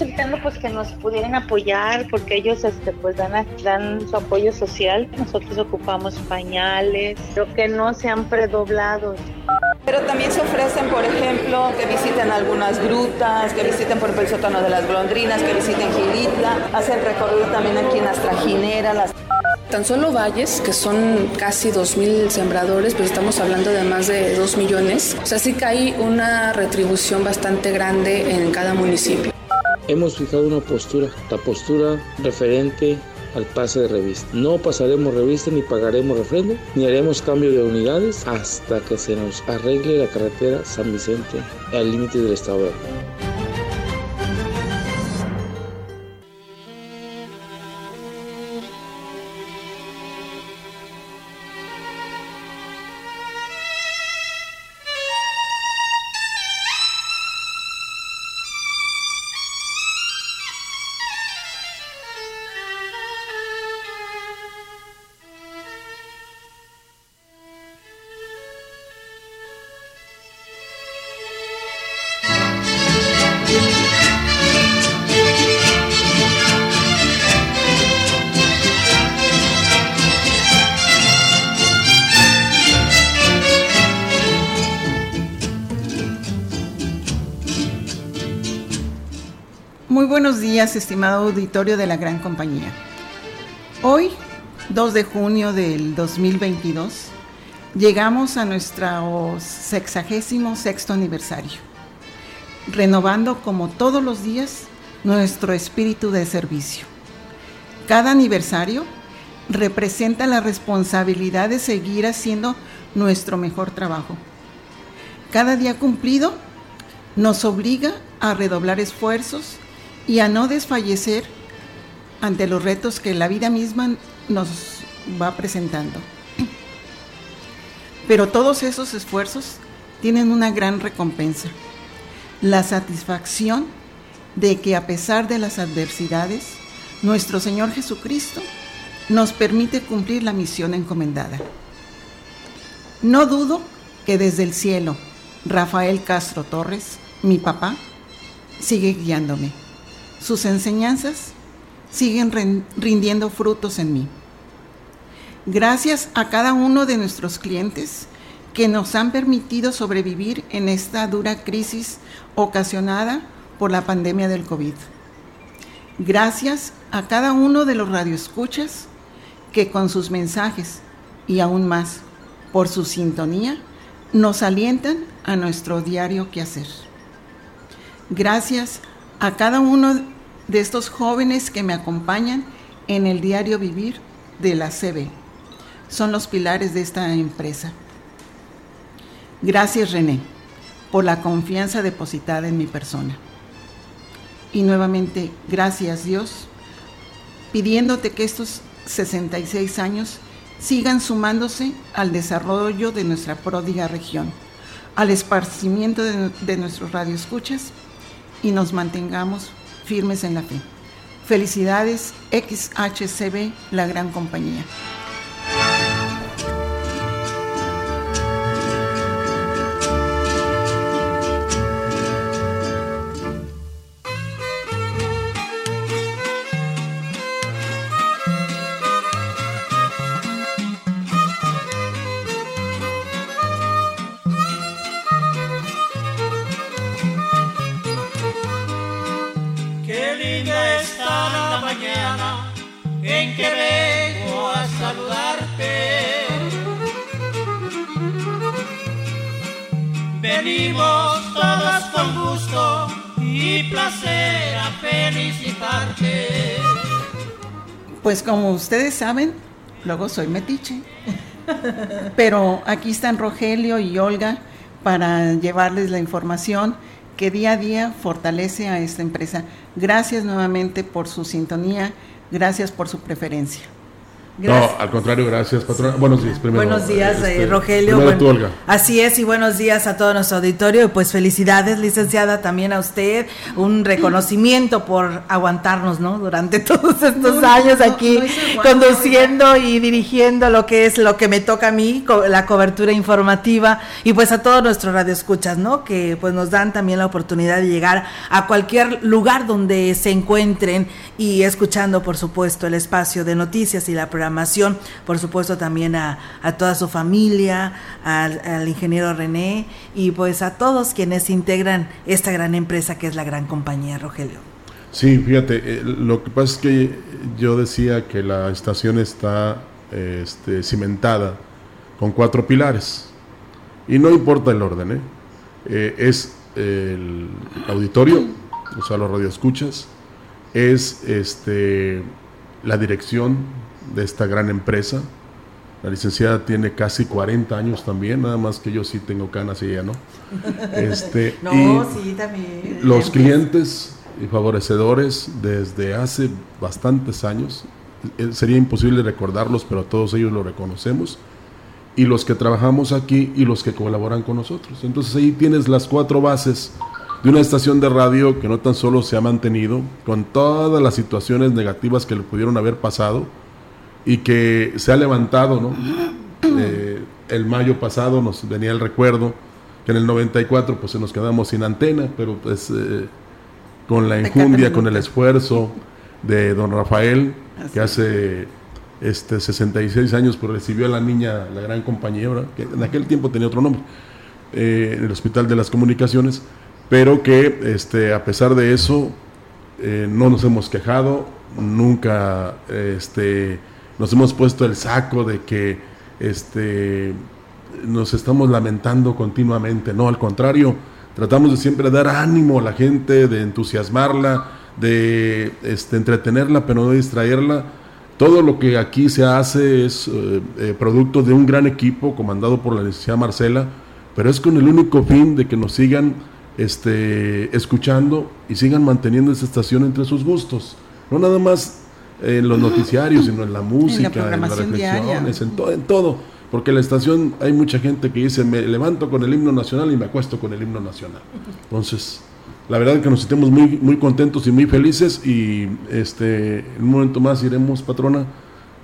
Evitando pues que nos pudieran apoyar porque ellos este pues dan, dan su apoyo social nosotros ocupamos pañales pero que no sean predoblados pero también se ofrecen, por ejemplo, que visiten algunas grutas, que visiten, por el sótano de las golondrinas, que visiten Gilitla, hacen recorrido también aquí en las trajineras. Las... Tan solo valles, que son casi 2.000 sembradores, pues estamos hablando de más de 2 millones. O sea, sí que hay una retribución bastante grande en cada municipio. Hemos fijado una postura, la postura referente al pase de revista. No pasaremos revista ni pagaremos refrendo, ni haremos cambio de unidades hasta que se nos arregle la carretera San Vicente al límite del estado de estimado auditorio de la gran compañía. Hoy, 2 de junio del 2022, llegamos a nuestro sexagésimo sexto aniversario, renovando como todos los días nuestro espíritu de servicio. Cada aniversario representa la responsabilidad de seguir haciendo nuestro mejor trabajo. Cada día cumplido nos obliga a redoblar esfuerzos y a no desfallecer ante los retos que la vida misma nos va presentando. Pero todos esos esfuerzos tienen una gran recompensa, la satisfacción de que a pesar de las adversidades, nuestro Señor Jesucristo nos permite cumplir la misión encomendada. No dudo que desde el cielo, Rafael Castro Torres, mi papá, sigue guiándome sus enseñanzas siguen rindiendo frutos en mí. Gracias a cada uno de nuestros clientes que nos han permitido sobrevivir en esta dura crisis ocasionada por la pandemia del COVID. Gracias a cada uno de los radioescuchas que con sus mensajes y aún más por su sintonía nos alientan a nuestro diario quehacer. Gracias a cada uno de estos jóvenes que me acompañan en el diario vivir de la CB. Son los pilares de esta empresa. Gracias René por la confianza depositada en mi persona. Y nuevamente, gracias Dios, pidiéndote que estos 66 años sigan sumándose al desarrollo de nuestra pródiga región, al esparcimiento de, de nuestros radioescuchas y nos mantengamos firmes en la fe. Felicidades XHCB, la gran compañía. Pues como ustedes saben, luego soy metiche. Pero aquí están Rogelio y Olga para llevarles la información que día a día fortalece a esta empresa. Gracias nuevamente por su sintonía, gracias por su preferencia. No, al contrario, gracias, patrona. Buenos días, primero. Buenos días, eh, este, Rogelio. Olga. Así es, y buenos días a todo nuestro auditorio. Y pues felicidades, licenciada, también a usted. Un reconocimiento por aguantarnos, ¿no? Durante todos estos años aquí conduciendo y dirigiendo lo que es lo que me toca a mí, la cobertura informativa. Y pues a todos nuestros radioescuchas, ¿no? Que pues nos dan también la oportunidad de llegar a cualquier lugar donde se encuentren y escuchando, por supuesto, el espacio de noticias y la programación por supuesto también a, toda su familia, al, ingeniero René y pues a todos quienes integran esta gran empresa que es la gran compañía, Rogelio. Sí, fíjate, eh, lo que pasa es que yo decía que la estación está este, cimentada con cuatro pilares y no importa el orden, ¿eh? Eh, es el auditorio, o sea, los radioescuchas, es este, la dirección de esta gran empresa. La licenciada tiene casi 40 años también, nada más que yo sí tengo canas y ella no. Este, no, sí, también. Los clientes y favorecedores desde hace bastantes años, eh, sería imposible recordarlos, pero todos ellos lo reconocemos, y los que trabajamos aquí y los que colaboran con nosotros. Entonces ahí tienes las cuatro bases de una estación de radio que no tan solo se ha mantenido, con todas las situaciones negativas que le pudieron haber pasado, y que se ha levantado, ¿no? Eh, el mayo pasado nos venía el recuerdo que en el 94 pues se nos quedamos sin antena, pero pues eh, con la enjundia, con el esfuerzo de don Rafael, que hace este 66 años pues recibió a la niña, la gran compañía, que en aquel tiempo tenía otro nombre, eh, en el Hospital de las Comunicaciones, pero que este, a pesar de eso no nos hemos quejado, nunca este, nos hemos puesto el saco de que este, nos estamos lamentando continuamente. No, al contrario, tratamos de siempre dar ánimo a la gente, de entusiasmarla, de este, entretenerla, pero no distraerla. Todo lo que aquí se hace es eh, eh, producto de un gran equipo comandado por la licenciada Marcela, pero es con el único fin de que nos sigan este, escuchando y sigan manteniendo esta estación entre sus gustos. No nada más en los noticiarios, sino en la música, en, las reflexiones, en, todo, en todo. Porque en la estación hay mucha gente que dice, me levanto con el himno nacional y me acuesto con el himno nacional. Entonces, la verdad es que nos sentimos muy, muy contentos y muy felices y este, en un momento más iremos, patrona,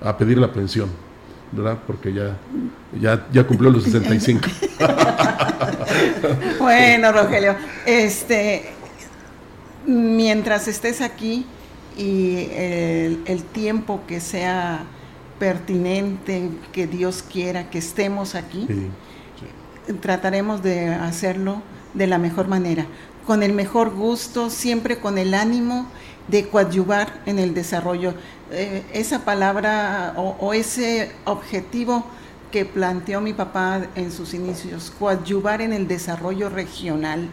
a pedir la pensión. ¿verdad? Porque ya, ya, ya cumplió los 65. bueno, Rogelio, este, mientras estés aquí, y el, tiempo que sea pertinente, que Dios quiera que estemos aquí, trataremos de hacerlo de la mejor manera, con el mejor gusto, siempre con el ánimo de coadyuvar en el desarrollo. Eh, esa palabra o, ese objetivo que planteó mi papá en sus inicios, coadyuvar en el desarrollo regional,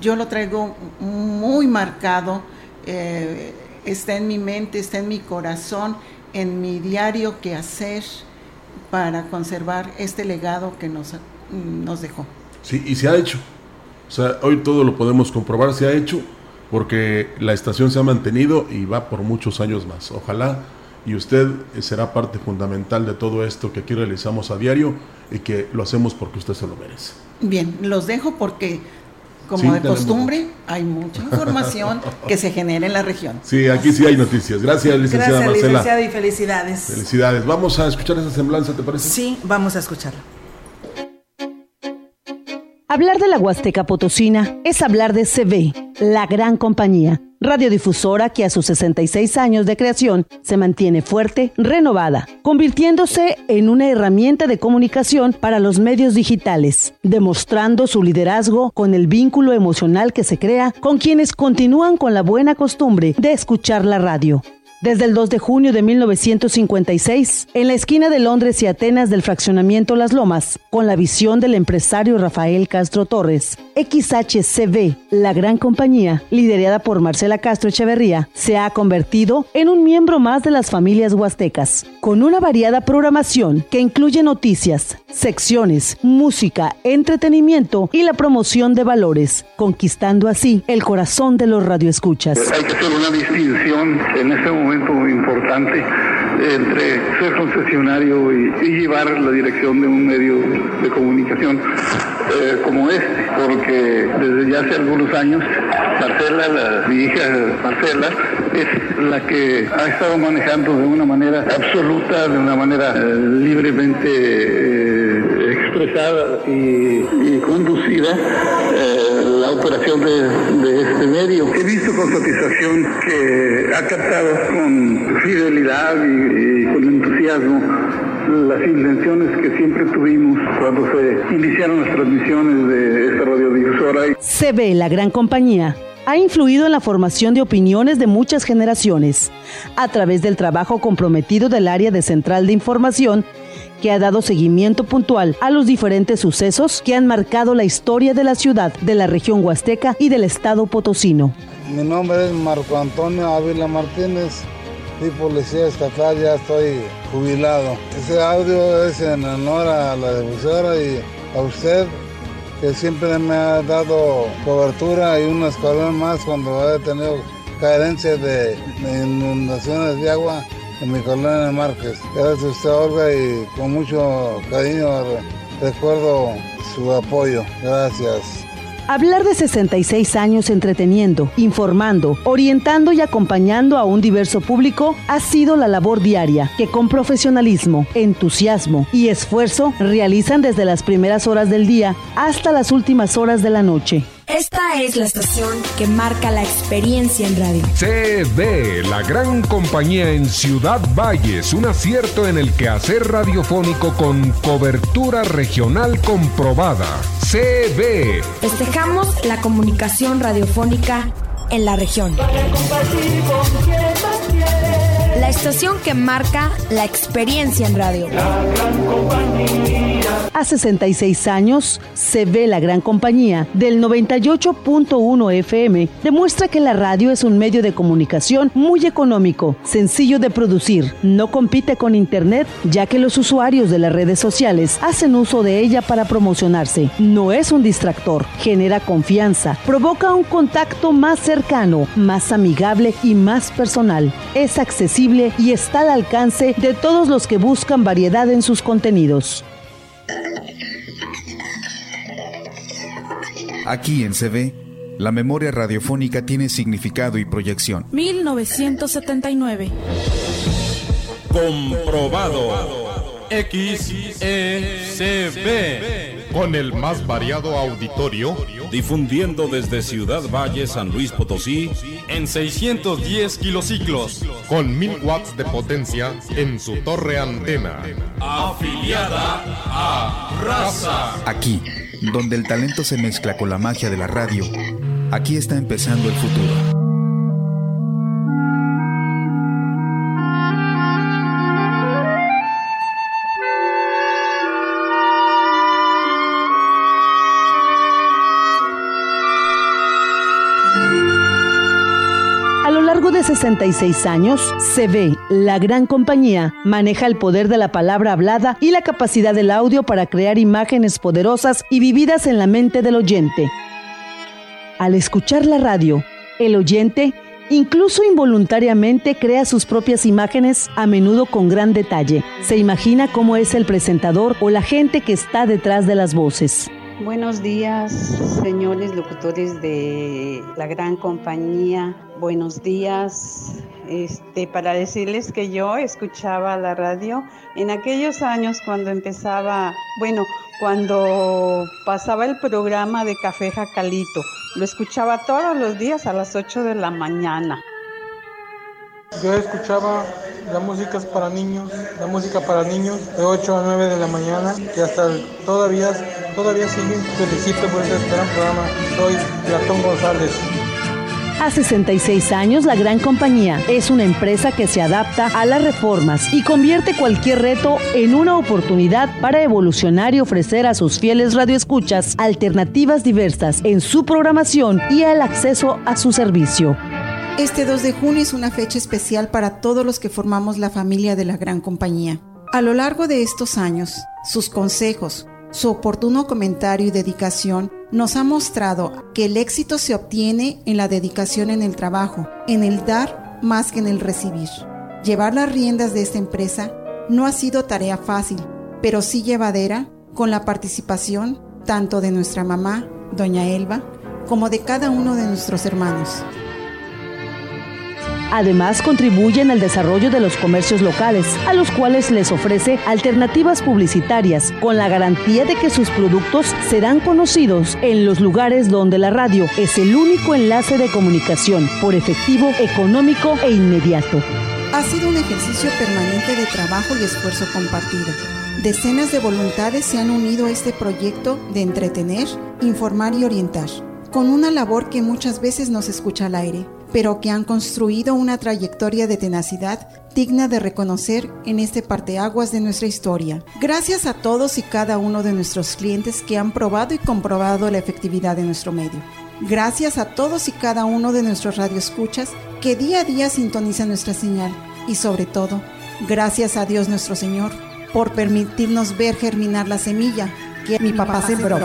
yo lo traigo muy marcado eh, está en mi mente, está en mi corazón, en mi diario que hacer para conservar este legado que nos, nos dejó. Sí, y se ha hecho. O sea, hoy todo lo podemos comprobar, se ha hecho porque la estación se ha mantenido y va por muchos años más. Ojalá y usted será parte fundamental de todo esto que aquí realizamos a diario y que lo hacemos porque usted se lo merece. Bien, los dejo porque como de costumbre, hay mucha información que se genera en la región. Sí, aquí sí hay noticias. Gracias, licenciada Gracias, licenciada, y felicidades. Felicidades. Vamos a escuchar esa semblanza, ¿te parece? Sí, vamos a escucharla. Hablar de la Huasteca Potosina es hablar de CB, la gran compañía, radiodifusora que a sus 66 años de creación se mantiene fuerte, renovada, convirtiéndose en una herramienta de comunicación para los medios digitales, demostrando su liderazgo con el vínculo emocional que se crea con quienes continúan con la buena costumbre de escuchar la radio. Desde el 2 de junio de 1956, en la esquina de Londres y Atenas del fraccionamiento Las Lomas, con la visión del empresario Rafael Castro Torres, XHCB, la gran compañía, liderada por Marcela Castro Echeverría, se ha convertido en un miembro más de las familias huastecas, con una variada programación que incluye noticias, secciones, música, entretenimiento y la promoción de valores, conquistando así el corazón de los radioescuchas. Hay que hacer una distinción en este momento momento importante entre ser concesionario y, llevar la dirección de un medio de comunicación eh, como este, porque desde ya hace algunos años Marcela, la, mi hija Marcela, es la que ha estado manejando de una manera absoluta, de una manera eh, libremente eh, expresada y, conducida la operación de, de este medio. He visto con satisfacción que ha captado con fidelidad y, con entusiasmo las intenciones que siempre tuvimos cuando se iniciaron las transmisiones de esta radiodifusora. Se ve la gran compañía ha influido en la formación de opiniones de muchas generaciones a través del trabajo comprometido del área de central de información que ha dado seguimiento puntual a los diferentes sucesos que han marcado la historia de la ciudad, de la región huasteca y del estado potosino. Mi nombre es Marco Antonio Ávila Martínez, soy policía estatal, ya estoy jubilado. Ese audio es en honor a la difusora y a usted que siempre me ha dado cobertura y un escalón más cuando he tenido carencias de inundaciones de agua mi colonia Márquez. Gracias a usted, Olga, y con mucho cariño recuerdo su apoyo. Gracias. Hablar de 66 años entreteniendo, informando, orientando y acompañando a un diverso público ha sido la labor diaria que con profesionalismo, entusiasmo y esfuerzo realizan desde las primeras horas del día hasta las últimas horas de la noche. Esta es la estación que marca la experiencia en radio. CB, la gran compañía en Ciudad Valles, un acierto en el quehacer radiofónico con cobertura regional comprobada. CB. Festejamos la comunicación radiofónica en la región. La estación que marca la experiencia en radio. A 66 años, se ve la gran compañía del 98.1 FM. Demuestra que la radio es un medio de comunicación muy económico, sencillo de producir. No compite con Internet, ya que los usuarios de las redes sociales hacen uso de ella para promocionarse. No es un distractor, genera confianza, provoca un contacto más cercano, más amigable y más personal. Es accesible y está al alcance de todos los que buscan variedad en sus contenidos. Aquí en CB, la memoria radiofónica tiene significado y proyección. 1979. Comprobado. XECB. Con el más variado auditorio. Difundiendo desde Ciudad Valle, San Luis Potosí. En 610 kilociclos. Con 1000 watts de potencia en su torre antena. Afiliada a Raza. Aquí donde el talento se mezcla con la magia de la radio, aquí está empezando el futuro. 66 años, se ve la gran compañía maneja el poder de la palabra hablada y la capacidad del audio para crear imágenes poderosas y vividas en la mente del oyente. Al escuchar la radio, el oyente Incluso involuntariamente crea sus propias imágenes, a menudo con gran detalle. Se imagina cómo es el presentador o la gente que está detrás de las voces. Buenos días, señores locutores de la gran compañía. Buenos días. Este, para decirles que yo escuchaba la radio en aquellos años cuando empezaba, bueno, cuando pasaba el programa de Café Jacalito. Lo escuchaba todos los días a las 8 de la mañana. Yo escuchaba la música para niños, la música para niños de 8 a 9 de la mañana y hasta todavía, todavía sigue. Felicito por este gran programa. Soy Platón González. A 66 años, la gran compañía es una empresa que se adapta a las reformas y convierte cualquier reto en una oportunidad para evolucionar y ofrecer a sus fieles radioescuchas alternativas diversas en su programación y el acceso a su servicio. Este 2 de junio es una fecha especial para todos los que formamos la familia de la gran compañía. A lo largo de estos años, sus consejos, su oportuno comentario y dedicación nos ha mostrado que el éxito se obtiene en la dedicación en el trabajo, en el dar más que en el recibir. Llevar las riendas de esta empresa no ha sido tarea fácil, pero sí llevadera con la participación tanto de nuestra mamá, doña Elba, como de cada uno de nuestros hermanos. Además, contribuyen al desarrollo de los comercios locales, a los cuales les ofrece alternativas publicitarias, con la garantía de que sus productos serán conocidos en los lugares donde la radio es el único enlace de comunicación, por efectivo, económico e inmediato. Ha sido un ejercicio permanente de trabajo y esfuerzo compartido. Decenas de voluntades se han unido a este proyecto de entretener, informar y orientar, con una labor que muchas veces nos escucha al aire pero que han construido una trayectoria de tenacidad digna de reconocer en este parteaguas de nuestra historia. Gracias a todos y cada uno de nuestros clientes que han probado y comprobado la efectividad de nuestro medio. Gracias a todos y cada uno de nuestros radioescuchas que día a día sintonizan nuestra señal. Y sobre todo, gracias a Dios nuestro Señor por permitirnos ver germinar la semilla que mi, papá, sembró.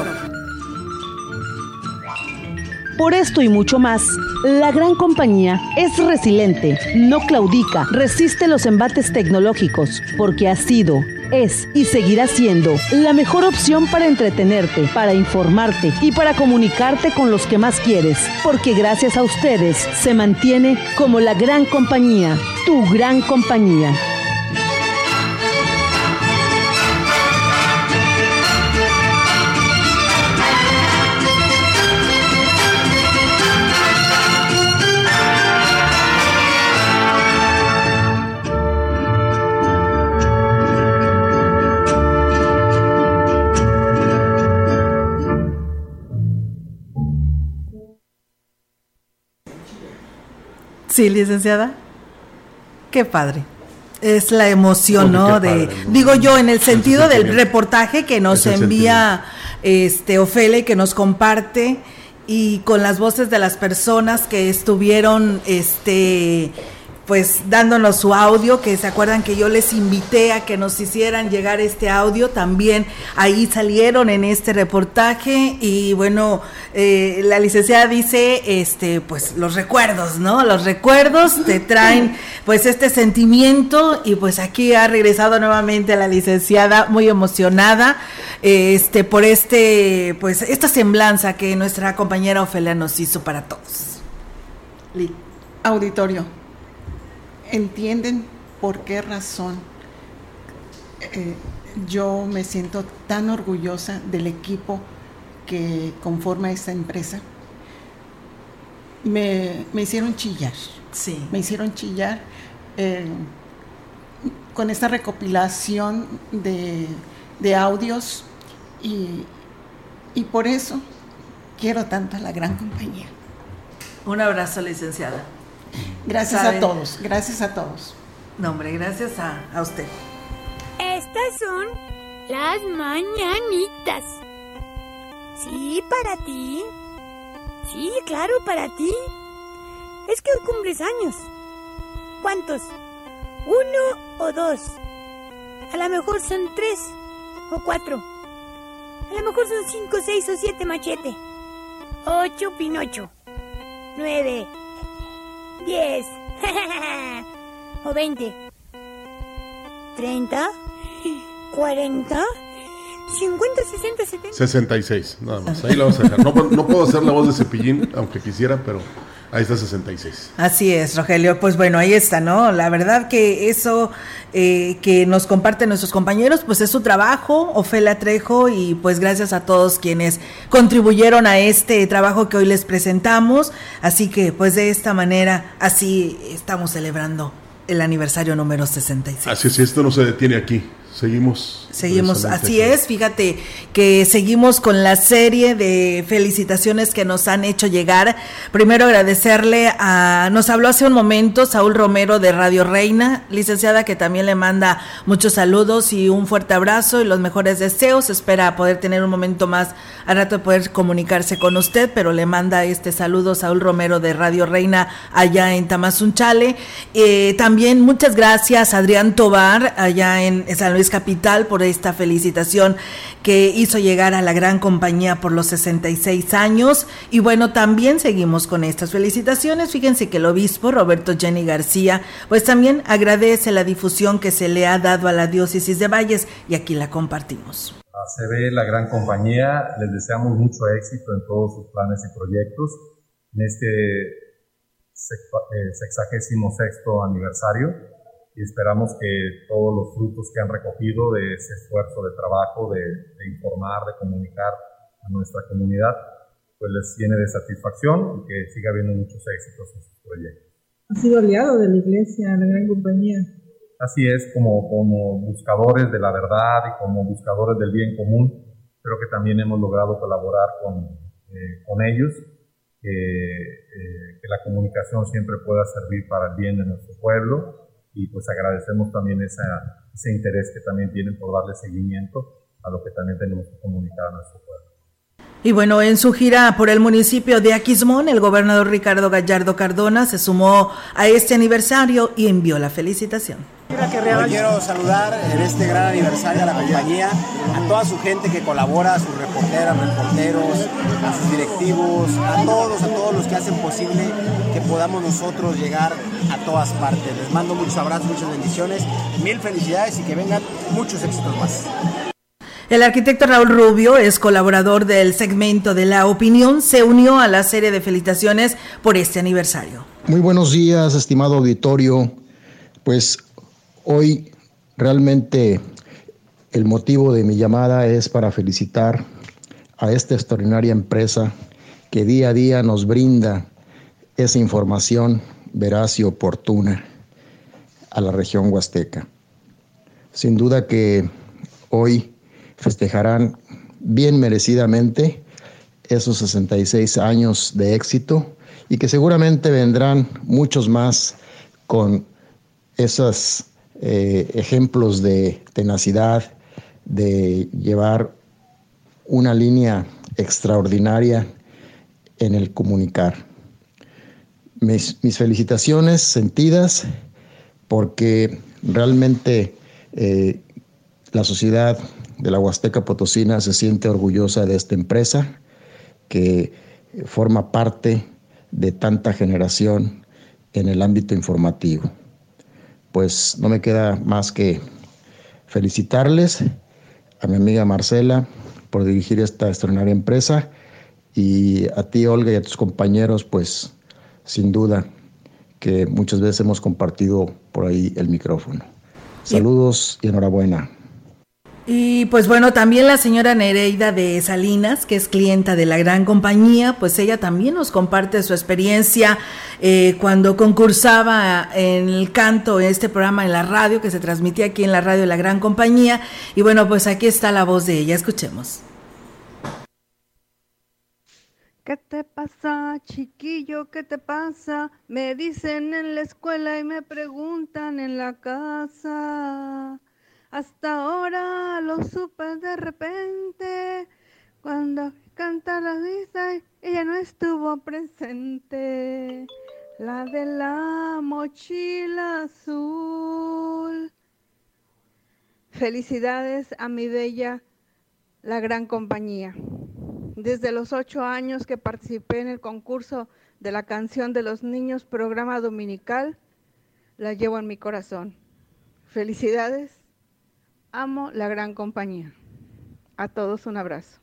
Por esto y mucho más, la gran compañía es resiliente, no claudica, resiste los embates tecnológicos, porque ha sido, es y seguirá siendo la mejor opción para entretenerte, para informarte y para comunicarte con los que más quieres, porque gracias a ustedes se mantiene como la gran compañía, tu gran compañía. Sí, licenciada. Qué padre. Es la emoción, ¿no? de, digo yo, en el sentido del reportaje que nos envía este Ofele, y que nos comparte y con las voces de las personas que estuvieron este pues dándonos su audio, que se acuerdan que yo les invité a que nos hicieran llegar este audio, también ahí salieron en este reportaje y bueno, eh, la licenciada dice, este, pues los recuerdos, ¿no? Los recuerdos te traen pues este sentimiento y pues aquí ha regresado nuevamente la licenciada muy emocionada, este, por este, pues esta semblanza que nuestra compañera Ofelia nos hizo para todos. Auditorio entienden por qué razón eh, yo me siento tan orgullosa del equipo que conforma esta empresa. Me, hicieron chillar. Sí. Me hicieron chillar eh, con esta recopilación de, audios y, y por eso quiero tanto a la gran compañía. Un abrazo, licenciada. Gracias a todos, gracias a todos. No, hombre, gracias a, a usted. Estas son las mañanitas. Sí, para ti. Sí, claro, para ti. Es que hoy cumples años. ¿Cuántos? ¿Uno o dos? A lo mejor son tres o cuatro. A lo mejor son cinco, seis o siete machete. Ocho Pinocho. Nueve 10 o 20, 30, 40, 50, 60, 70. 66, nada más. Ahí la vamos a dejar. No, no puedo hacer la voz de cepillín, aunque quisiera, pero Ahí está 66. Así es, Rogelio. Pues bueno, ahí está, ¿no? La verdad que eso eh, que nos comparten nuestros compañeros, pues es su trabajo, Ofelia Trejo, y pues gracias a todos quienes contribuyeron a este trabajo que hoy les presentamos. Así que, pues de esta manera, así estamos celebrando el aniversario número 66. Así es, esto no se detiene aquí, Seguimos. Seguimos, así es, fíjate que seguimos con la serie de felicitaciones que nos han hecho llegar. Primero agradecerle a, nos habló hace un momento Saúl Romero de Radio Reina, licenciada que también le manda muchos saludos y un fuerte abrazo y los mejores deseos. Espera poder tener un momento más a rato de poder comunicarse con usted, pero le manda este saludo Saúl Romero de Radio Reina allá en Tamazunchale. Eh, también muchas gracias Adrián Tobar allá en San Luis Capital por esta felicitación que hizo llegar a la gran compañía por los 66 años. Y bueno, también seguimos con estas felicitaciones. Fíjense que el obispo Roberto Jenny García, pues también agradece la difusión que se le ha dado a la diócesis de Valles y aquí la compartimos. Se ve la gran compañía, les deseamos mucho éxito en todos sus planes y proyectos en este eh, sexagésimo sexto aniversario y esperamos que todos los frutos que han recogido de ese esfuerzo de trabajo, de, informar, de comunicar a nuestra comunidad, pues les tiene de satisfacción y que siga habiendo muchos éxitos en sus proyectos. Ha sido aliado de la iglesia, la gran compañía. Así es, como, como buscadores de la verdad y como buscadores del bien común, creo que también hemos logrado colaborar con, eh, con ellos, eh, que la comunicación siempre pueda servir para el bien de nuestro pueblo y pues agradecemos también ese interés que también tienen por darle seguimiento a lo que también tenemos que comunicar a nuestro pueblo. Y bueno, en su gira por el municipio de Aquismón, el gobernador Ricardo Gallardo Cardona se sumó a este aniversario y envió la felicitación. quiero saludar en este gran aniversario a la compañía, a toda su gente que colabora, a sus reporteras, reporteros, a sus directivos, a todos, a todos los que hacen posible que podamos nosotros llegar a todas partes. Les mando muchos abrazos, muchas bendiciones, mil felicidades y que vengan muchos éxitos más. El arquitecto Raúl Rubio es colaborador del segmento de la opinión, se unió a la serie de felicitaciones por este aniversario. Muy buenos días, estimado auditorio. Pues hoy realmente el motivo de mi llamada es para felicitar a esta extraordinaria empresa que día a día nos brinda esa información veraz y oportuna a la región huasteca. Sin duda que hoy festejarán bien merecidamente esos 66 años de éxito y que seguramente vendrán muchos más con esos eh, ejemplos de tenacidad, de llevar una línea extraordinaria en el comunicar. Mis, felicitaciones sentidas porque realmente eh, la sociedad de la Huasteca Potosina se siente orgullosa de esta empresa que forma parte de tanta generación en el ámbito informativo. Pues no me queda más que felicitarles a mi amiga Marcela por dirigir esta extraordinaria empresa y a ti Olga y a tus compañeros pues sin duda que muchas veces hemos compartido por ahí el micrófono. Saludos y enhorabuena. Y pues bueno, también la señora Nereida de Salinas, que es clienta de la gran compañía, pues ella también nos comparte su experiencia eh, cuando concursaba en el canto, en este programa en la radio, que se transmitía aquí en la radio de la gran compañía. Y bueno, pues aquí está la voz de ella, escuchemos. ¿Qué te pasa, chiquillo? ¿Qué te pasa? Me dicen en la escuela y me preguntan en la casa. Hasta ahora lo supe de repente, cuando canta la vista, ella no estuvo presente. La de la mochila azul. Felicidades a mi bella, la gran compañía. Desde los ocho años que participé en el concurso de la canción de los niños, programa dominical, la llevo en mi corazón. Felicidades Amo la gran compañía. A todos un abrazo.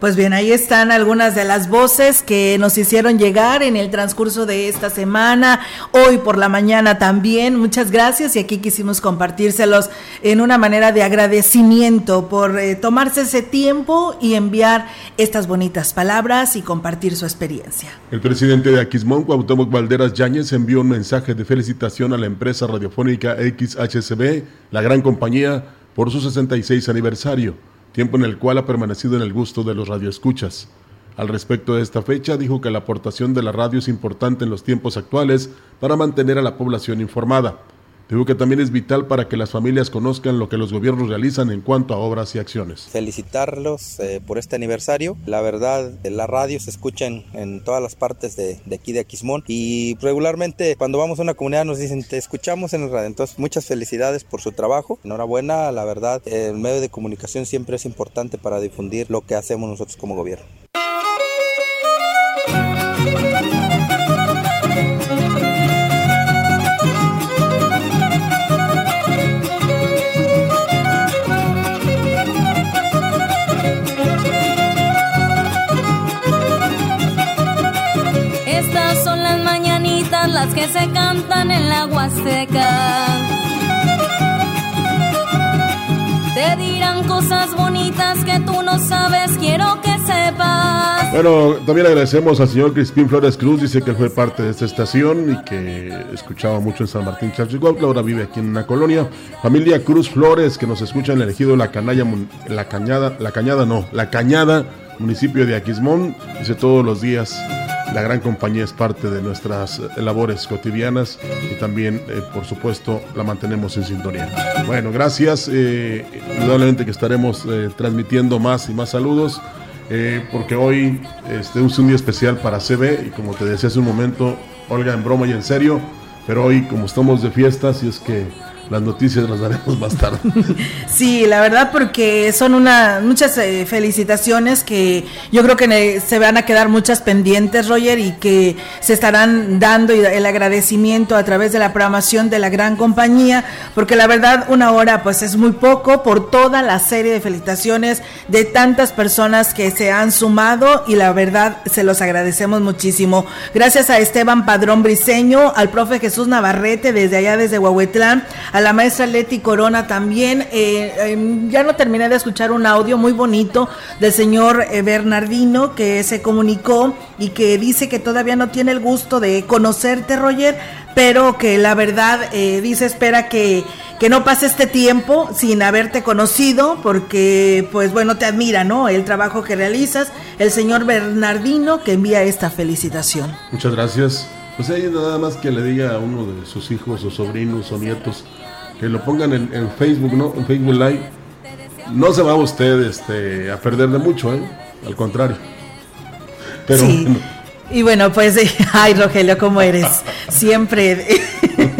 Pues bien, ahí están algunas de las voces que nos hicieron llegar en el transcurso de esta semana, hoy por la mañana también. Muchas gracias y aquí quisimos compartírselos en una manera de agradecimiento por eh, tomarse ese tiempo y enviar estas bonitas palabras y compartir su experiencia. El presidente de Aquismón, Cuauhtémoc Valderas Yáñez, envió un mensaje de felicitación a la empresa radiofónica XHCB, la gran compañía, por su 66 aniversario tiempo en el cual ha permanecido en el gusto de los radioescuchas. Al respecto de esta fecha, dijo que la aportación de la radio es importante en los tiempos actuales para mantener a la población informada. Digo que también es vital para que las familias conozcan lo que los gobiernos realizan en cuanto a obras y acciones. Felicitarlos eh, por este aniversario. La verdad, la radio se escucha en, todas las partes de, aquí de Aquismón y regularmente cuando vamos a una comunidad nos dicen te escuchamos en el radio. Entonces, muchas felicidades por su trabajo. Enhorabuena, la verdad, el medio de comunicación siempre es importante para difundir lo que hacemos nosotros como gobierno. Se cantan en la Huasteca. Te dirán cosas bonitas que tú no sabes, quiero que sepas. Bueno, también agradecemos al señor Crispín Flores Cruz, dice que fue parte de esta estación y que escuchaba mucho en San Martín Chalchihuatl, ahora vive aquí en una colonia. Familia Cruz Flores, que nos escucha en el ejido La Canalla, La Cañada, La Cañada no, La Cañada, municipio de Aquismón, dice todos los días la gran compañía es parte de nuestras eh, labores cotidianas y también, eh, por supuesto, la mantenemos en sintonía. Bueno, gracias. Eh, indudablemente que estaremos transmitiendo más y más saludos. porque hoy este, es un día especial para CB y como te decía hace un momento, Olga, en broma y en serio, pero hoy como estamos de fiestas y es que las noticias las daremos más tarde. Sí, la verdad porque son una muchas eh, felicitaciones que yo creo que se van a quedar muchas pendientes, Roger, y que se estarán dando el agradecimiento a través de la programación de la gran compañía, porque la verdad una hora pues es muy poco por toda la serie de felicitaciones de tantas personas que se han sumado y la verdad se los agradecemos muchísimo. Gracias a Esteban Padrón Briseño, al profe Jesús Navarrete desde allá desde Huahuetlán, la maestra Leti Corona también. Eh, em, ya no terminé de escuchar un audio muy bonito del señor eh, Bernardino que se comunicó y que dice que todavía no tiene el gusto de conocerte, Roger, pero que la verdad eh, dice espera que, que no pase este tiempo sin haberte conocido, porque pues bueno, te admira, ¿no? El trabajo que realizas. El señor Bernardino que envía esta felicitación. Muchas gracias. Pues hay nada más que le diga a uno de sus hijos o sobrinos o nietos que lo pongan en, Facebook, ¿no? En Facebook Live. No se va usted este, a perder de mucho, ¿eh? Al contrario. Pero, Y bueno, pues, ay Rogelio, ¿cómo eres? Siempre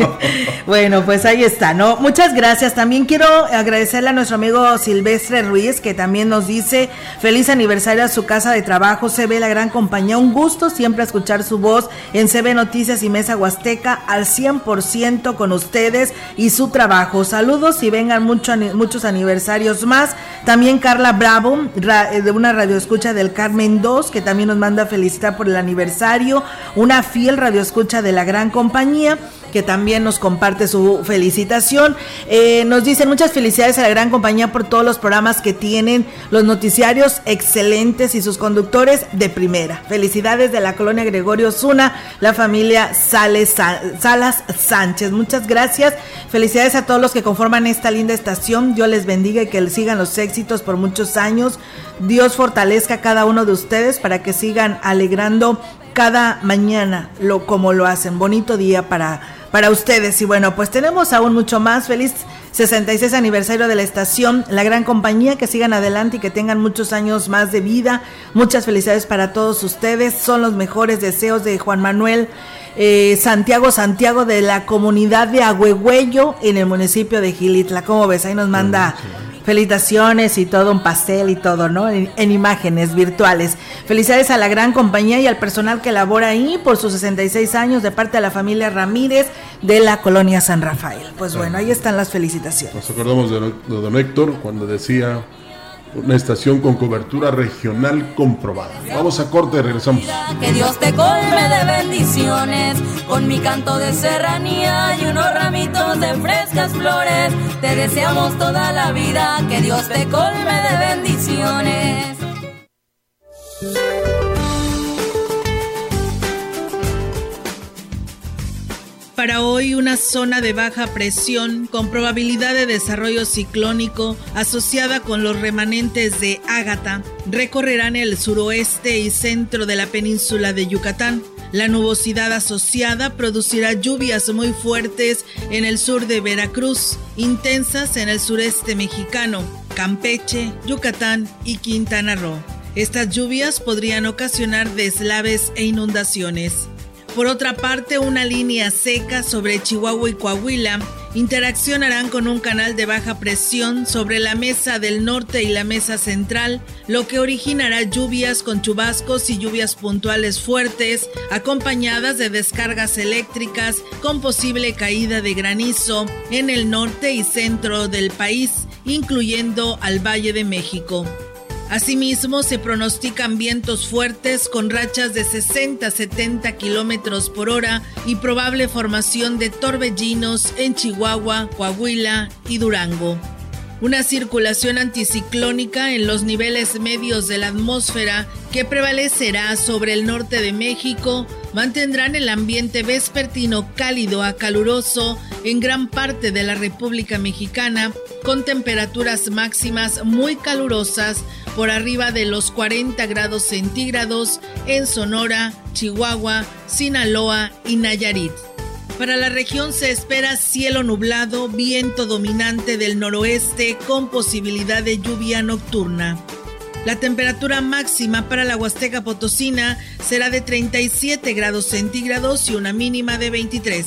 bueno, pues ahí está, ¿no? Muchas gracias. También quiero agradecerle a nuestro amigo Silvestre Ruiz, que también nos dice feliz aniversario a su casa de trabajo, CB La Gran Compañía. Un gusto siempre escuchar su voz en CB Noticias y Mesa Huasteca al 100% con ustedes y su trabajo. Saludos y vengan mucho, muchos aniversarios más. También Carla Bravo, de una radioescucha del Carmen 2, que también nos manda felicitar por el aniversario. Una fiel radioescucha de La Gran Compañía que también nos comparte su felicitación. Eh, nos dicen muchas felicidades a la gran compañía por todos los programas que tienen, los noticiarios excelentes y sus conductores de primera. Felicidades de la colonia Gregorio Zuna, la familia Sales, Salas Sánchez. Muchas gracias. Felicidades a todos los que conforman esta linda estación. Dios les bendiga y que sigan los éxitos por muchos años. Dios fortalezca a cada uno de ustedes para que sigan alegrando cada mañana lo como lo hacen. Bonito día para para ustedes. Y bueno, pues tenemos aún mucho más. Feliz 66 aniversario de la estación, la gran compañía, que sigan adelante y que tengan muchos años más de vida. Muchas felicidades para todos ustedes. Son los mejores deseos de Juan Manuel. Eh, Santiago Santiago de la comunidad de Agüegüello en el municipio de Gilitla. ¿Cómo ves? Ahí nos manda felicitaciones y todo, un pastel y todo, ¿no? En, imágenes virtuales. Felicidades a la gran compañía y al personal que labora ahí por sus 66 años de parte de la familia Ramírez de la colonia San Rafael. Pues bueno, ahí están las felicitaciones. Nos acordamos de, don Héctor cuando decía una estación con cobertura regional comprobada. Vamos a corte, regresamos. Que Dios te colme de bendiciones, con mi canto de serranía y unos ramitos de frescas flores. Te deseamos toda la vida, que Dios te colme de bendiciones. Para hoy, una zona de baja presión con probabilidad de desarrollo ciclónico asociada con los remanentes de Ágata recorrerán el suroeste y centro de la península de Yucatán. La nubosidad asociada producirá lluvias muy fuertes en el sur de Veracruz, intensas en el sureste mexicano, Campeche, Yucatán y Quintana Roo. Estas lluvias podrían ocasionar deslaves e inundaciones. Por otra parte, una línea seca sobre Chihuahua y Coahuila interaccionarán con un canal de baja presión sobre la mesa del norte y la mesa central, lo que originará lluvias con chubascos y lluvias puntuales fuertes, acompañadas de descargas eléctricas con posible caída de granizo en el norte y centro del país, incluyendo al Valle de México. Asimismo, se pronostican vientos fuertes con rachas de 60 a 70 kilómetros por hora y probable formación de torbellinos en Chihuahua, Coahuila y Durango. Una circulación anticiclónica en los niveles medios de la atmósfera que prevalecerá sobre el norte de México mantendrán el ambiente vespertino cálido a caluroso en gran parte de la República Mexicana, con temperaturas máximas muy calurosas por arriba de los 40 grados centígrados en Sonora, Chihuahua, Sinaloa y Nayarit. Para la región se espera cielo nublado, viento dominante del noroeste con posibilidad de lluvia nocturna. La temperatura máxima para la Huasteca Potosina será de 37 grados centígrados y una mínima de 23.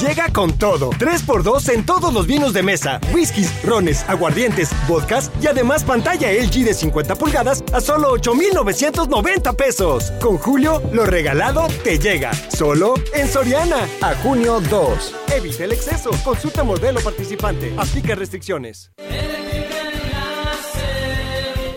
Llega con todo. 3x2 en todos los vinos de mesa, whiskies, rones, aguardientes, vodkas y además pantalla LG de 50 pulgadas a solo 8,990 pesos. Con Julio, lo regalado te llega. Solo en Soriana. A junio 2. Evite el exceso. Consulta modelo participante. Aplica restricciones.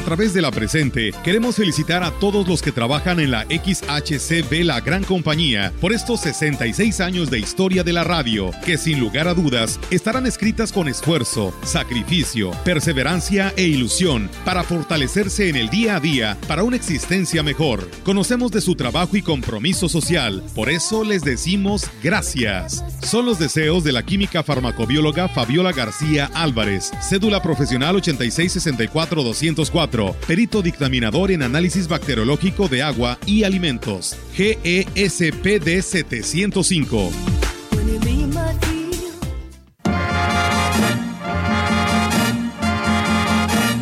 A través de la presente, queremos felicitar a todos los que trabajan en la XHCB La Gran Compañía por estos 66 años de historia de la radio, que sin lugar a dudas estarán escritas con esfuerzo, sacrificio, perseverancia e ilusión para fortalecerse en el día a día para una existencia mejor. Conocemos de su trabajo y compromiso social, por eso les decimos gracias. Son los deseos de la química farmacobióloga Fabiola García Álvarez, cédula profesional 8664 204 perito dictaminador en análisis bacteriológico de agua y alimentos, GESPD 705.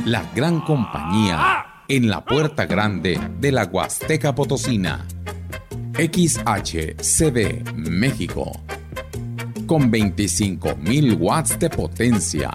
La gran compañía en la puerta grande de la Huasteca Potosina. XHCD México. Con 25.000 watts de potencia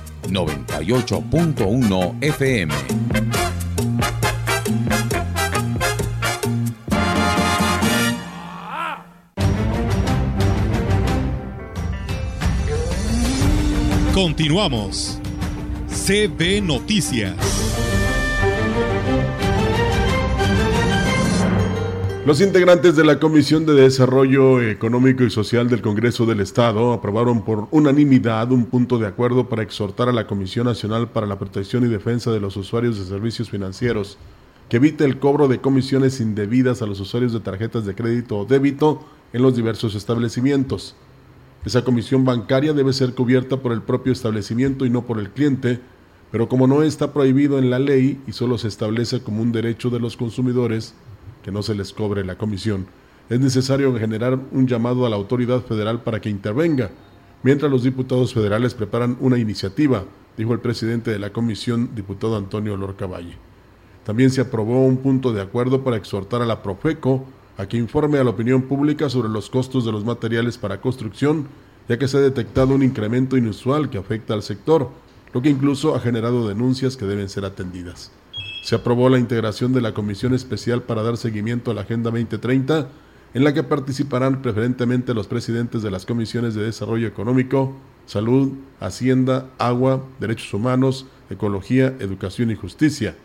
98.1 FM. Continuamos. CB Noticias. Los integrantes de la Comisión de Desarrollo Económico y Social del Congreso del Estado aprobaron por unanimidad un punto de acuerdo para exhortar a la Comisión Nacional para la Protección y Defensa de los Usuarios de Servicios Financieros que evite el cobro de comisiones indebidas a los usuarios de tarjetas de crédito o débito en los diversos establecimientos. Esa comisión bancaria debe ser cubierta por el propio establecimiento y no por el cliente, pero como no está prohibido en la ley y solo se establece como un derecho de los consumidores, que no se les cobre la comisión, es necesario generar un llamado a la autoridad federal para que intervenga, mientras los diputados federales preparan una iniciativa, dijo el presidente de la comisión, diputado Antonio Lorca Valle. También se aprobó un punto de acuerdo para exhortar a la Profeco a que informe a la opinión pública sobre los costos de los materiales para construcción, ya que se ha detectado un incremento inusual que afecta al sector, lo que incluso ha generado denuncias que deben ser atendidas. Se aprobó la integración de la Comisión Especial para dar seguimiento a la Agenda 2030, en la que participarán preferentemente los presidentes de las comisiones de Desarrollo Económico, Salud, Hacienda, Agua, Derechos Humanos, Ecología, Educación y Justicia.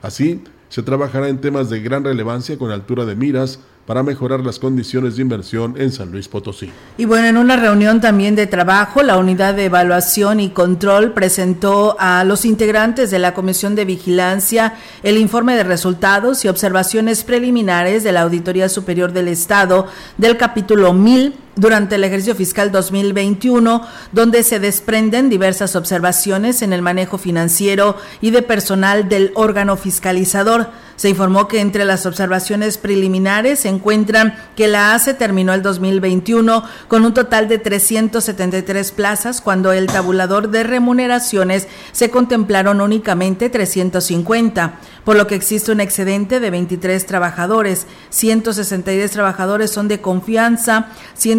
Así, se trabajará en temas de gran relevancia con altura de miras para mejorar las condiciones de inversión en San Luis Potosí. Y bueno, en una reunión también de trabajo, la unidad de evaluación y control presentó a los integrantes de la Comisión de Vigilancia el informe de resultados y observaciones preliminares de la Auditoría Superior del Estado del capítulo 1000 durante el ejercicio fiscal 2021, donde se desprenden diversas observaciones en el manejo financiero y de personal del órgano fiscalizador. Se informó que entre las observaciones preliminares se encuentran que la ACE terminó el 2021 con un total de 373 plazas, cuando el tabulador de remuneraciones se contemplaron únicamente 350 por lo que existe un excedente de 23 trabajadores, 163 trabajadores son de confianza,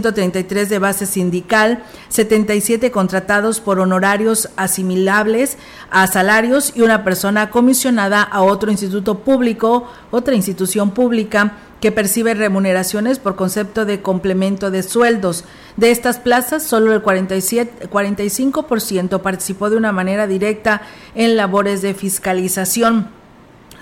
133 de base sindical, 77 contratados por honorarios asimilables a salarios y una persona comisionada a otro instituto público, otra institución pública que percibe remuneraciones por concepto de complemento de sueldos. De estas plazas, solo el 47, 45% participó de una manera directa en labores de fiscalización.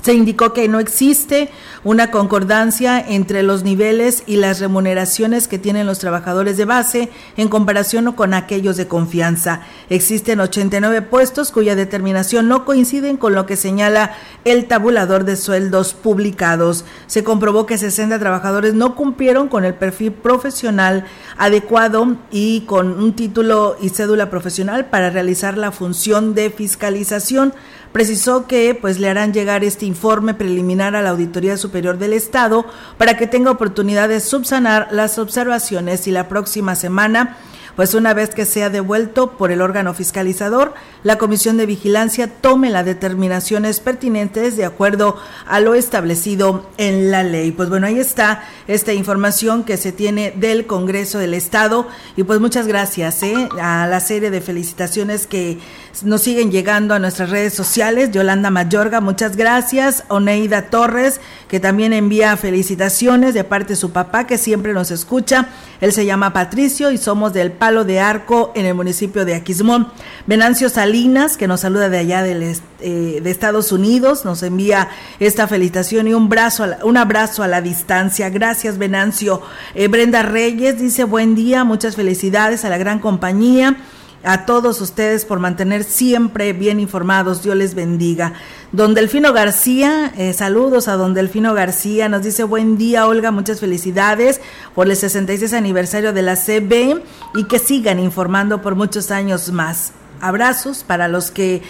Se indicó que no existe una concordancia entre los niveles y las remuneraciones que tienen los trabajadores de base en comparación con aquellos de confianza. Existen 89 puestos cuya determinación no coinciden con lo que señala el tabulador de sueldos publicados. Se comprobó que 60 trabajadores no cumplieron con el perfil profesional adecuado y con un título y cédula profesional para realizar la función de fiscalización precisó que pues le harán llegar este informe preliminar a la Auditoría Superior del Estado para que tenga oportunidad de subsanar las observaciones y la próxima semana pues una vez que sea devuelto por el órgano fiscalizador, la Comisión de Vigilancia tome las determinaciones pertinentes de acuerdo a lo establecido en la ley. Pues bueno, ahí está esta información que se tiene del Congreso del Estado y pues muchas gracias ¿eh? a la serie de felicitaciones que nos siguen llegando a nuestras redes sociales. Yolanda Mayorga, muchas gracias. Oneida Torres, que también envía felicitaciones de parte de su papá, que siempre nos escucha. Él se llama Patricio y somos del Palo de Arco en el municipio de Aquismón. Venancio Salinas, que nos saluda de allá eh, de Estados Unidos, nos envía esta felicitación y un, brazo un abrazo a la distancia. Gracias, Venancio. Eh, Brenda Reyes dice, buen día, muchas felicidades a la gran compañía a todos ustedes por mantener siempre bien informados. Dios les bendiga. Don Delfino García, eh, saludos a don Delfino García, nos dice buen día Olga, muchas felicidades por el 66 aniversario de la CB y que sigan informando por muchos años más abrazos para los que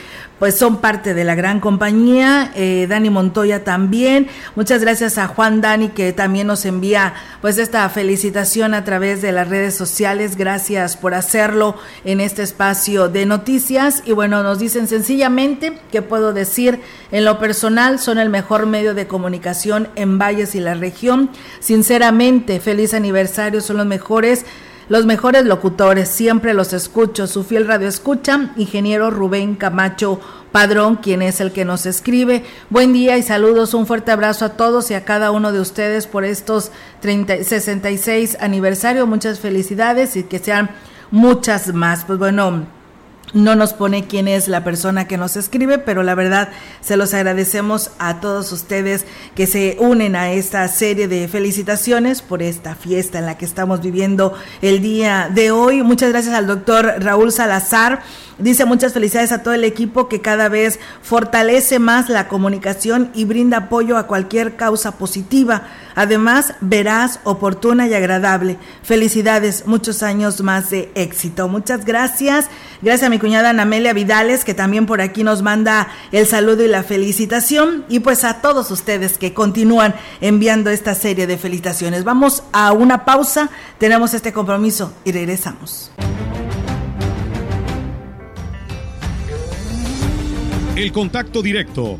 pues son parte de la gran compañía. Eh, Dani Montoya también. Muchas gracias a Juan Dani que también nos envía pues esta felicitación a través de las redes sociales. Gracias por hacerlo en este espacio de noticias. Y bueno, nos dicen sencillamente que puedo decir en lo personal son el mejor medio de comunicación en Valles y la región. Sinceramente, feliz aniversario, son los mejores los mejores locutores, siempre los escucho. Su fiel radio escucha, ingeniero Rubén Camacho Padrón, quien es el que nos escribe. Buen día y saludos, un fuerte abrazo a todos y a cada uno de ustedes por estos 30, 66 aniversario. Muchas felicidades y que sean muchas más. Pues bueno, no nos pone quién es la persona que nos escribe, pero la verdad se los agradecemos a todos ustedes que se unen a esta serie de felicitaciones por esta fiesta en la que estamos viviendo el día de hoy. Muchas gracias al doctor Raúl Salazar Dice muchas felicidades a todo el equipo que cada vez fortalece más la comunicación y brinda apoyo a cualquier causa positiva. Además, verás, oportuna y agradable. Felicidades, muchos años más de éxito. Muchas gracias. Gracias a mi cuñada Anamelia Vidales, que también por aquí nos manda el saludo y la felicitación. Y pues a todos ustedes que continúan enviando esta serie de felicitaciones. Vamos a una pausa, tenemos este compromiso y regresamos. El contacto directo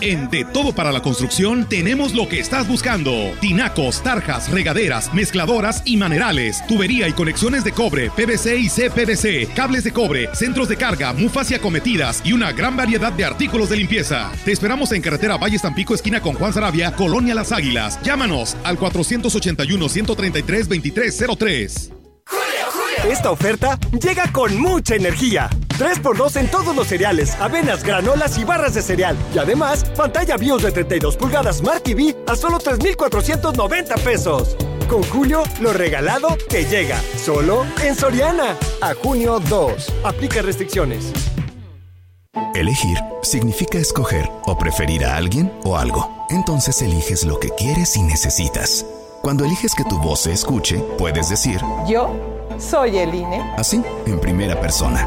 En De Todo para la Construcción tenemos lo que estás buscando. Tinacos, tarjas, regaderas, mezcladoras y manerales, tubería y conexiones de cobre, PVC y CPVC, cables de cobre, centros de carga, mufas y acometidas y una gran variedad de artículos de limpieza. Te esperamos en carretera Valle Tampico, esquina con Juan Sarabia, Colonia Las Águilas. Llámanos al 481 133 2303. Esta oferta llega con mucha energía. 3x2 en todos los cereales, avenas, granolas y barras de cereal. Y además, pantalla BIOS de 32 pulgadas Smart TV a solo 3,490 pesos. Con Julio, lo regalado te llega. Solo en Soriana. A junio 2. Aplica restricciones. Elegir significa escoger o preferir a alguien o algo. Entonces eliges lo que quieres y necesitas. Cuando eliges que tu voz se escuche, puedes decir, yo soy el INE. Así, en primera persona.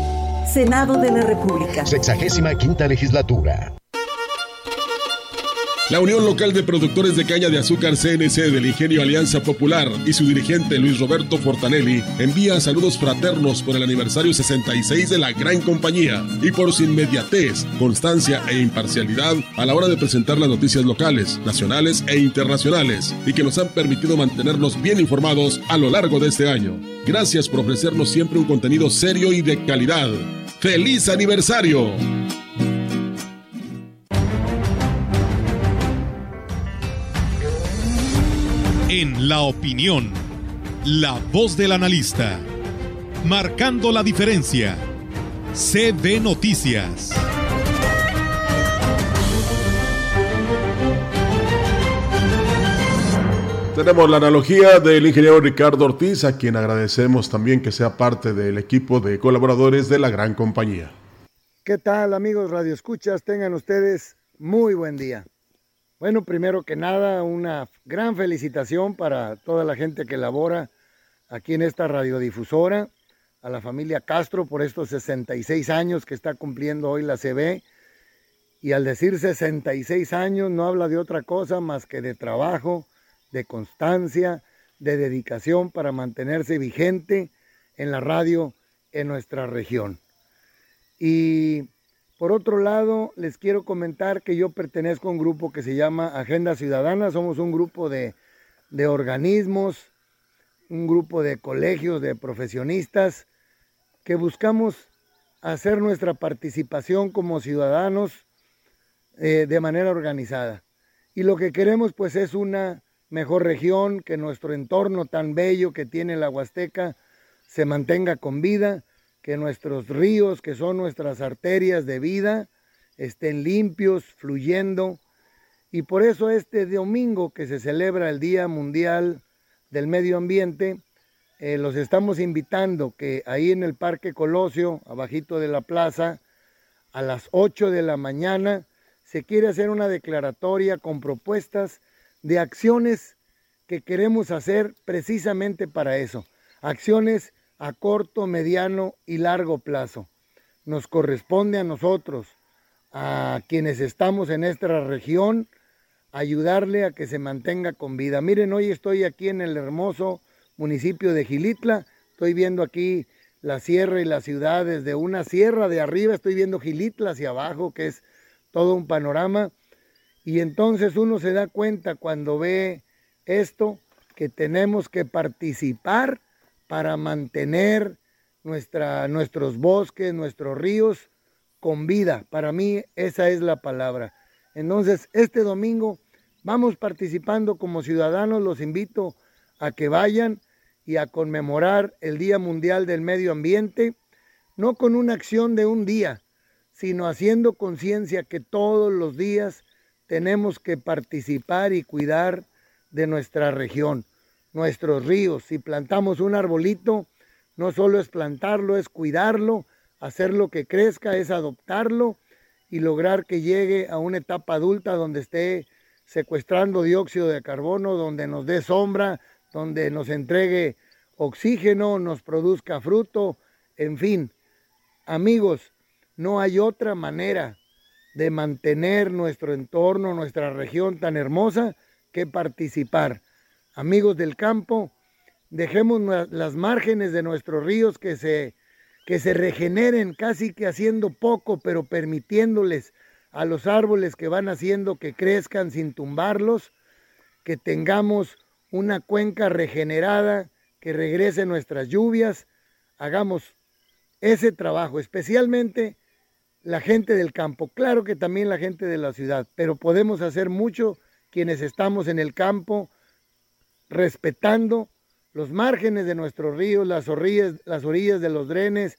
Senado de la República. Sexagésima quinta legislatura. La Unión Local de Productores de Caña de Azúcar CNC del Ingenio Alianza Popular y su dirigente Luis Roberto Fortanelli envía saludos fraternos por el aniversario 66 de la gran compañía y por su inmediatez, constancia e imparcialidad a la hora de presentar las noticias locales, nacionales e internacionales y que nos han permitido mantenernos bien informados a lo largo de este año. Gracias por ofrecernos siempre un contenido serio y de calidad. ¡Feliz aniversario! En la opinión, la voz del analista, marcando la diferencia. CB Noticias. Tenemos la analogía del ingeniero Ricardo Ortiz, a quien agradecemos también que sea parte del equipo de colaboradores de la gran compañía. ¿Qué tal amigos Radio Escuchas? Tengan ustedes muy buen día. Bueno, primero que nada, una gran felicitación para toda la gente que labora aquí en esta radiodifusora, a la familia Castro por estos 66 años que está cumpliendo hoy la CB. Y al decir 66 años no habla de otra cosa más que de trabajo, de constancia, de dedicación para mantenerse vigente en la radio en nuestra región. Y por otro lado, les quiero comentar que yo pertenezco a un grupo que se llama Agenda Ciudadana. Somos un grupo de, organismos, un grupo de colegios, de profesionistas, que buscamos hacer nuestra participación como ciudadanos eh, de manera organizada. Y lo que queremos pues es una mejor región, que nuestro entorno tan bello que tiene la Huasteca se mantenga con vida que nuestros ríos, que son nuestras arterias de vida, estén limpios, fluyendo. Y por eso este domingo que se celebra el Día Mundial del Medio Ambiente, eh, los estamos invitando que ahí en el Parque Colosio, abajito de la plaza, a las 8 de la mañana, se quiere hacer una declaratoria con propuestas de acciones que queremos hacer precisamente para eso. Acciones a corto, mediano y largo plazo. Nos corresponde a nosotros, a quienes estamos en esta región, ayudarle a que se mantenga con vida. Miren, hoy estoy aquí en el hermoso municipio de Gilitla, estoy viendo aquí la sierra y la ciudad desde una sierra de arriba, estoy viendo Gilitla hacia abajo, que es todo un panorama. Y entonces uno se da cuenta cuando ve esto, que tenemos que participar para mantener nuestra, nuestros bosques, nuestros ríos con vida. Para mí esa es la palabra. Entonces, este domingo vamos participando como ciudadanos, los invito a que vayan y a conmemorar el Día Mundial del Medio Ambiente, no con una acción de un día, sino haciendo conciencia que todos los días tenemos que participar y cuidar de nuestra región nuestros ríos. Si plantamos un arbolito, no solo es plantarlo, es cuidarlo, hacerlo que crezca, es adoptarlo y lograr que llegue a una etapa adulta donde esté secuestrando dióxido de carbono, donde nos dé sombra, donde nos entregue oxígeno, nos produzca fruto, en fin. Amigos, no hay otra manera de mantener nuestro entorno, nuestra región tan hermosa que participar amigos del campo, dejemos las márgenes de nuestros ríos que se, que se regeneren casi que haciendo poco, pero permitiéndoles a los árboles que van haciendo que crezcan sin tumbarlos, que tengamos una cuenca regenerada, que regrese nuestras lluvias. Hagamos ese trabajo, especialmente la gente del campo. Claro que también la gente de la ciudad, pero podemos hacer mucho quienes estamos en el campo, respetando los márgenes de nuestros ríos, las orillas, las orillas de los drenes,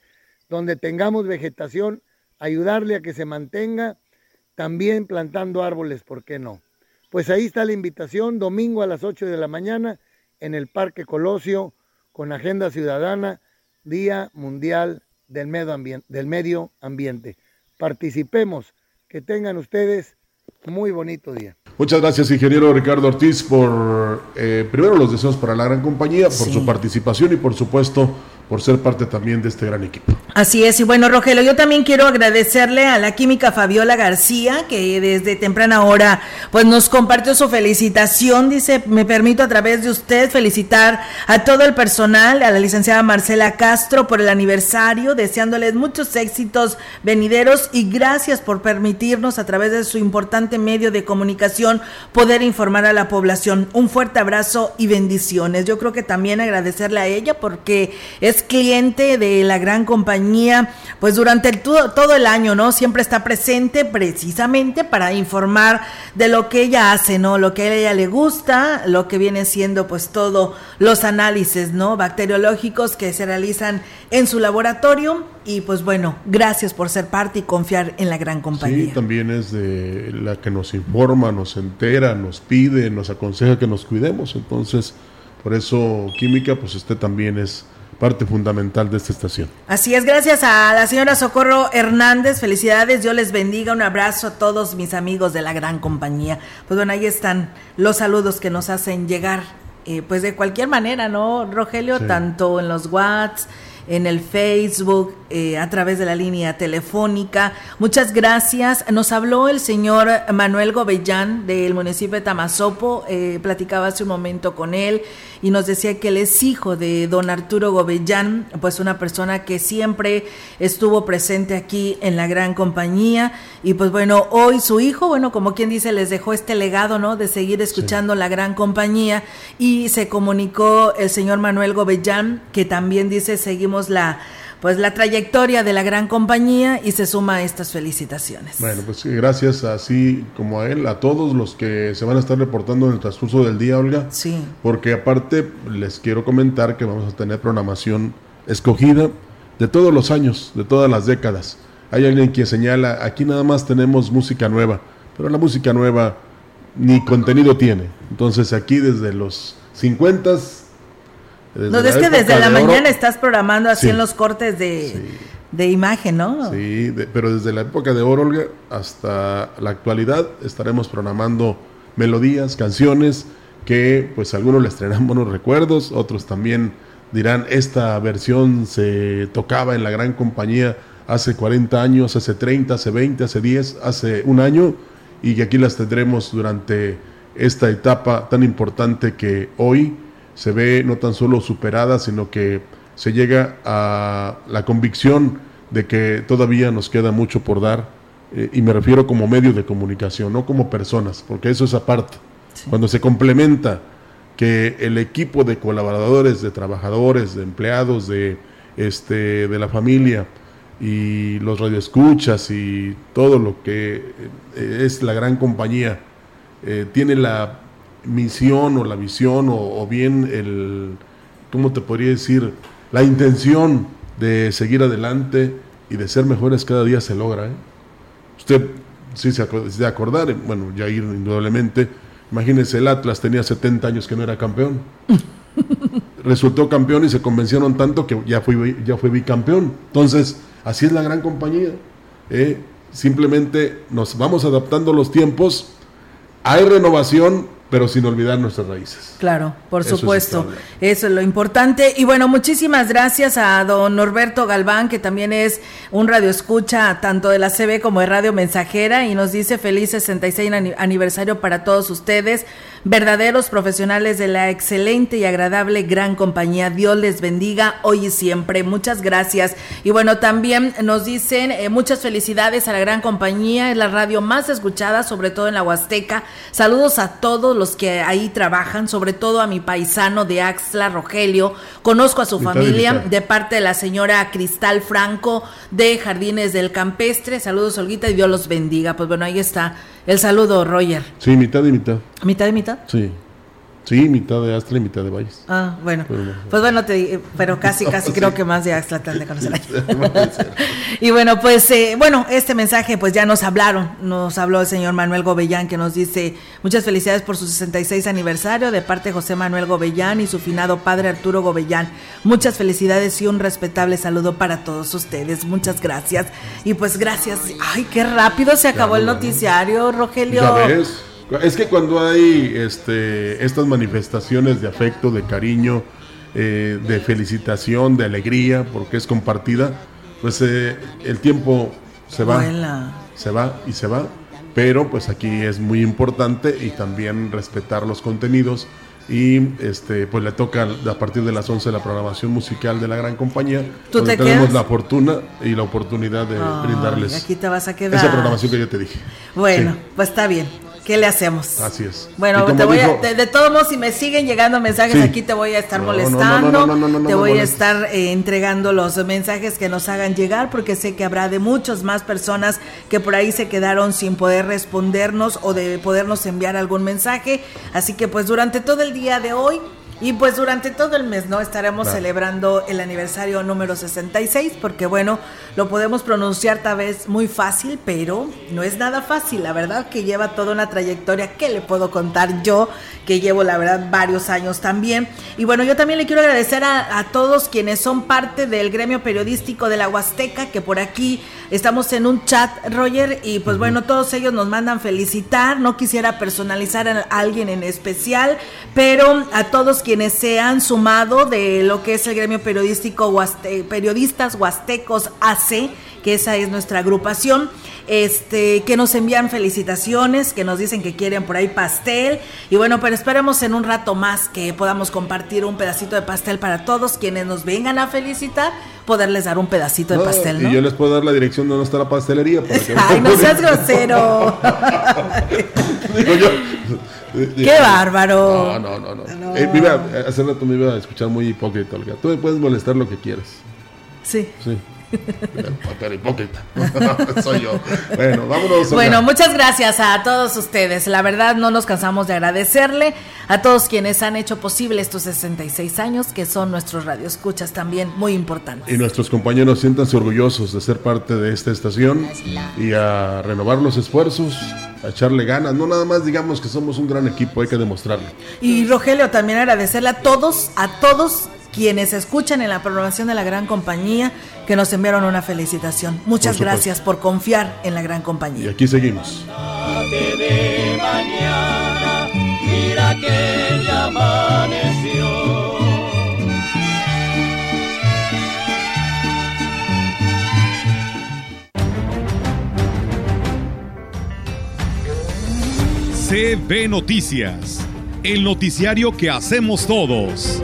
donde tengamos vegetación, ayudarle a que se mantenga, también plantando árboles, ¿por qué no? Pues ahí está la invitación, domingo a las 8 de la mañana en el Parque Colosio, con Agenda Ciudadana, Día Mundial del Medio. Del medio ambiente. Participemos, que tengan ustedes muy bonito día. Muchas gracias, ingeniero Ricardo Ortiz, por eh, primero los deseos para la gran compañía, por su participación y por supuesto por ser parte también de este gran equipo. Así es, y bueno, Rogelio, yo también quiero agradecerle a la química Fabiola García, que desde temprana hora pues nos compartió su felicitación, dice, me permito a través de usted felicitar a todo el personal, a la licenciada Marcela Castro por el aniversario, deseándoles muchos éxitos venideros y gracias por permitirnos a través de su importante medio de comunicación poder informar a la población. Un fuerte abrazo y bendiciones. Yo creo que también agradecerle a ella porque es cliente de la gran compañía, pues durante el, todo, el año, ¿no? Siempre está presente precisamente para informar de lo que ella hace, ¿no? Lo que a ella le gusta, lo que viene siendo pues todo los análisis, ¿no? Bacteriológicos que se realizan en su laboratorio y pues bueno, gracias por ser parte y confiar en la gran compañía. Sí, también es de la que nos informa, nos entera, nos pide, nos aconseja que nos cuidemos, entonces por eso química pues este también es parte fundamental de esta estación. Así es, gracias a la señora Socorro Hernández, felicidades, Dios les bendiga, un abrazo a todos mis amigos de la gran compañía. Pues bueno, ahí están los saludos que nos hacen llegar, eh, pues de cualquier manera, ¿no, Rogelio? Tanto en los WhatsApp en el Facebook, eh, a través de la línea telefónica. Muchas gracias. Nos habló el señor Manuel Gobellán del municipio de Tamazopo, eh, platicaba hace un momento con él y nos decía que él es hijo de don Arturo Gobellán, pues una persona que siempre estuvo presente aquí en la gran compañía y pues bueno, hoy su hijo, bueno, como quien dice, les dejó este legado, ¿no? De seguir escuchando la gran compañía y se comunicó el señor Manuel Gobellán, que también dice, seguimos la pues la trayectoria de la gran compañía y se suma a estas felicitaciones. Bueno, pues gracias así como a él, a todos los que se van a estar reportando en el transcurso del día, Olga. Sí. Porque aparte les quiero comentar que vamos a tener programación escogida de todos los años, de todas las décadas. Hay alguien que señala, aquí nada más tenemos música nueva, pero la música nueva ni contenido tiene. Entonces aquí desde los 50 no, es que desde la mañana estás programando así en los cortes de, imagen, ¿no? Sí, pero desde la época de Orolga hasta la actualidad estaremos programando melodías, canciones que pues algunos les traerán buenos recuerdos, otros también dirán esta versión se tocaba en la gran compañía hace 40 años, hace 30, hace 20, hace 10, hace un año y que aquí las tendremos durante esta etapa tan importante que hoy se ve no tan solo superada, sino que se llega a la convicción de que todavía nos queda mucho por dar, eh, y me refiero como medio de comunicación, no como personas, porque eso es aparte. Cuando se complementa que el equipo de colaboradores, de trabajadores, de empleados, de, este, de la familia y los radioescuchas y todo lo que eh, es la gran compañía, eh, tiene la misión o la visión o, bien el, ¿cómo te podría decir? La intención de seguir adelante y de ser mejores cada día se logra. ¿eh? Usted, si se de acordar, bueno, ya ir indudablemente, imagínese, el Atlas tenía 70 años que no era campeón. Resultó campeón y se convencieron tanto que ya fue, ya fue bicampeón. Entonces, así es la gran compañía. ¿eh? Simplemente nos vamos adaptando a los tiempos. Hay renovación, pero sin olvidar nuestras raíces. Claro, por supuesto. Eso es lo importante. Y bueno, muchísimas gracias a don Norberto Galván, que también es un radio escucha tanto de la CB como de Radio Mensajera, y nos dice feliz 66 aniversario para todos ustedes verdaderos profesionales de la excelente y agradable gran compañía. Dios les bendiga hoy y siempre. Muchas gracias. Y bueno, también nos dicen eh, muchas felicidades a la gran compañía, es la radio más escuchada, sobre todo en la Huasteca. Saludos a todos los que ahí trabajan, sobre todo a mi paisano de Axla, Rogelio. Conozco a su familia de, parte de la señora Cristal Franco de Jardines del Campestre. Saludos, Olguita, y Dios los bendiga. Pues bueno, ahí está el saludo, Roger. Sí, mitad y mitad. ¿Mitad y mitad? Sí. Sí, mitad de Axtla y mitad de Valles. Ah, bueno. Pues bueno, te, pero casi, casi creo que más de Axtla te han de conocer. y bueno, pues eh, bueno, este mensaje pues ya nos hablaron, nos habló el señor Manuel Gobellán que nos dice muchas felicidades por su 66 aniversario de parte de José Manuel Gobellán y su finado padre Arturo Gobellán. Muchas felicidades y un respetable saludo para todos ustedes. Muchas gracias. Y pues gracias. Ay, qué rápido se acabó el noticiario, Rogelio. Ya ves. Es que cuando hay este, estas manifestaciones de afecto, de cariño, eh, de felicitación, de alegría, porque es compartida, pues eh, el tiempo se va, se va y se va, pero pues aquí es muy importante y también respetar los contenidos. Y este pues le toca a partir de las 11 la programación musical de la gran compañía ¿Tú te tenemos la fortuna y la oportunidad de brindarles aquí te vas a quedar. esa programación que yo te dije. Bueno pues está bien ¿Qué le hacemos? Así es. Bueno, te voy de, todos modos, si me siguen llegando mensajes aquí, te voy a estar molestando, te voy a estar eh, entregando los mensajes que nos hagan llegar, porque sé que habrá de muchas más personas que por ahí se quedaron sin poder respondernos o de podernos enviar algún mensaje. Así que pues durante todo el día de hoy y pues durante todo el mes, ¿no? Estaremos celebrando el aniversario número 66, porque bueno, lo podemos pronunciar tal vez muy fácil, pero no es nada fácil, la verdad que lleva toda una trayectoria que le puedo contar yo, que llevo la verdad varios años también. Y bueno, yo también le quiero agradecer a, todos quienes son parte del gremio periodístico de la Huasteca, que por aquí estamos en un chat, Roger, y pues bueno, todos ellos nos mandan felicitar, no quisiera personalizar a alguien en especial, pero a todos quienes quienes se han sumado de lo que es el gremio periodístico Periodistas Huastecos AC, que esa es nuestra agrupación, este, que nos envían felicitaciones, que nos dicen que quieren por ahí pastel. Y bueno, pero esperemos en un rato más que podamos compartir un pedacito de pastel para todos quienes nos vengan a felicitar, poderles dar un pedacito de pastel. ¿no? Y yo les puedo dar la dirección de donde está la pastelería. Ay, no seas grosero. Digo yo, ¡Qué bárbaro! No, no, no. no. Eh, hace rato me iba a escuchar muy hipócrita, Olga. Tú me puedes molestar lo que quieras. Sí. Sí. Hipócrita. Soy yo. Bueno, vámonos. Bueno, muchas gracias a todos ustedes. La verdad, no nos cansamos de agradecerle a todos quienes han hecho posible estos 66 años, que son nuestros radioescuchas también muy importantes. Y nuestros compañeros siéntanse orgullosos de ser parte de esta estación y a renovar los esfuerzos, a echarle ganas. No nada más digamos que somos un gran equipo, hay que demostrarlo. Y Rogelio, también agradecerle a todos, a todos quienes escuchan en la programación de la gran compañía que nos enviaron una felicitación. Muchas gracias por confiar en la gran compañía. Y aquí seguimos. mira que ya amaneció. CB Noticias, el noticiario que hacemos todos.